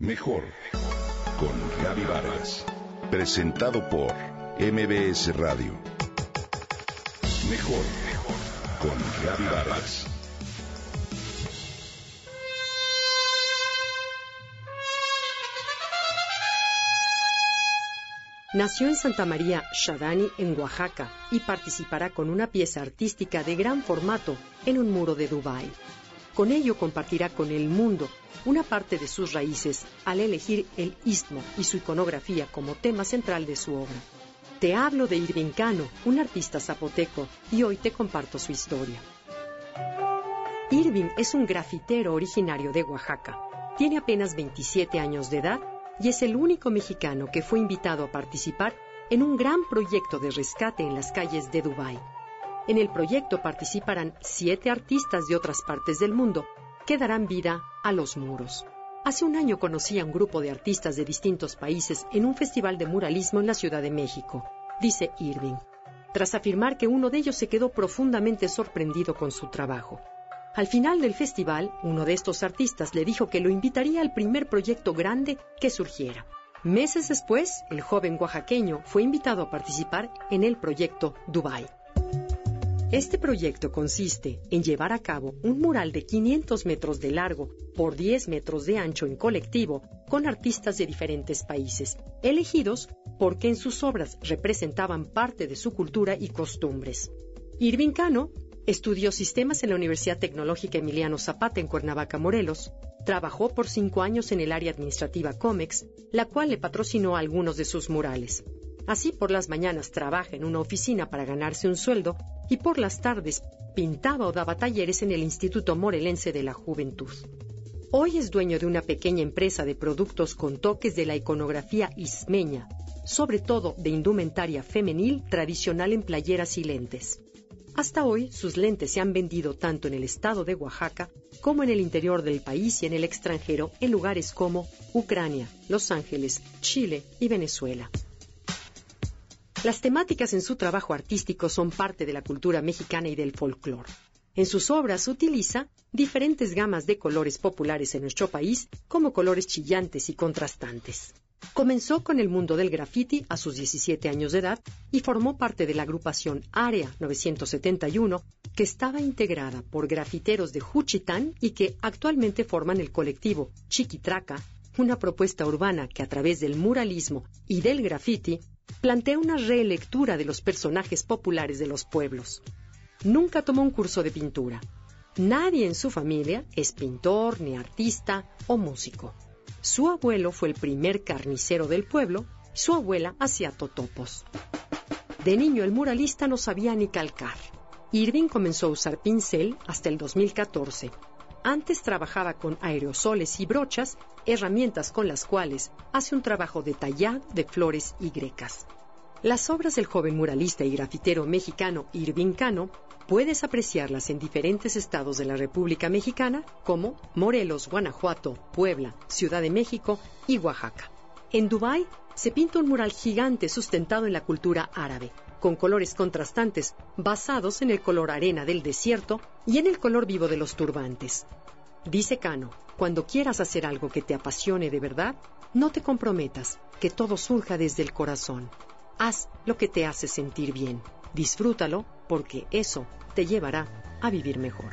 Mejor con Gaby Vargas. Presentado por MBS Radio. Mejor con Gaby Vargas. Nació en Santa María Shadani, en Oaxaca, y participará con una pieza artística de gran formato en un muro de Dubái. Con ello compartirá con el mundo una parte de sus raíces al elegir el istmo y su iconografía como tema central de su obra. Te hablo de Irving Cano, un artista zapoteco, y hoy te comparto su historia. Irving es un grafitero originario de Oaxaca. Tiene apenas 27 años de edad y es el único mexicano que fue invitado a participar en un gran proyecto de rescate en las calles de Dubái. En el proyecto participarán siete artistas de otras partes del mundo que darán vida a los muros. Hace un año conocí a un grupo de artistas de distintos países en un festival de muralismo en la Ciudad de México, dice Irving, tras afirmar que uno de ellos se quedó profundamente sorprendido con su trabajo. Al final del festival, uno de estos artistas le dijo que lo invitaría al primer proyecto grande que surgiera. Meses después, el joven oaxaqueño fue invitado a participar en el proyecto Dubai. Este proyecto consiste en llevar a cabo un mural de 500 metros de largo por 10 metros de ancho en colectivo con artistas de diferentes países, elegidos porque en sus obras representaban parte de su cultura y costumbres. Irving Cano estudió sistemas en la Universidad Tecnológica Emiliano Zapata en Cuernavaca, Morelos, trabajó por cinco años en el área administrativa COMEX, la cual le patrocinó algunos de sus murales. Así por las mañanas trabaja en una oficina para ganarse un sueldo y por las tardes pintaba o daba talleres en el Instituto Morelense de la Juventud. Hoy es dueño de una pequeña empresa de productos con toques de la iconografía ismeña, sobre todo de indumentaria femenil tradicional en playeras y lentes. Hasta hoy, sus lentes se han vendido tanto en el estado de Oaxaca como en el interior del país y en el extranjero en lugares como Ucrania, Los Ángeles, Chile y Venezuela. Las temáticas en su trabajo artístico son parte de la cultura mexicana y del folclore. En sus obras utiliza diferentes gamas de colores populares en nuestro país, como colores chillantes y contrastantes. Comenzó con el mundo del graffiti a sus 17 años de edad y formó parte de la agrupación Área 971, que estaba integrada por grafiteros de Juchitán y que actualmente forman el colectivo Chiquitraca, una propuesta urbana que a través del muralismo y del graffiti plantea una relectura de los personajes populares de los pueblos. Nunca tomó un curso de pintura. Nadie en su familia es pintor, ni artista o músico. Su abuelo fue el primer carnicero del pueblo, su abuela hacía totopos. De niño el muralista no sabía ni calcar. Irving comenzó a usar pincel hasta el 2014 antes trabajaba con aerosoles y brochas, herramientas con las cuales hace un trabajo detallado de flores y grecas. Las obras del joven muralista y grafitero mexicano Irving Cano puedes apreciarlas en diferentes estados de la República Mexicana como Morelos, Guanajuato, Puebla, Ciudad de México y Oaxaca. En Dubái se pinta un mural gigante sustentado en la cultura árabe, con colores contrastantes basados en el color arena del desierto y en el color vivo de los turbantes. Dice Cano, cuando quieras hacer algo que te apasione de verdad, no te comprometas, que todo surja desde el corazón. Haz lo que te hace sentir bien. Disfrútalo porque eso te llevará a vivir mejor.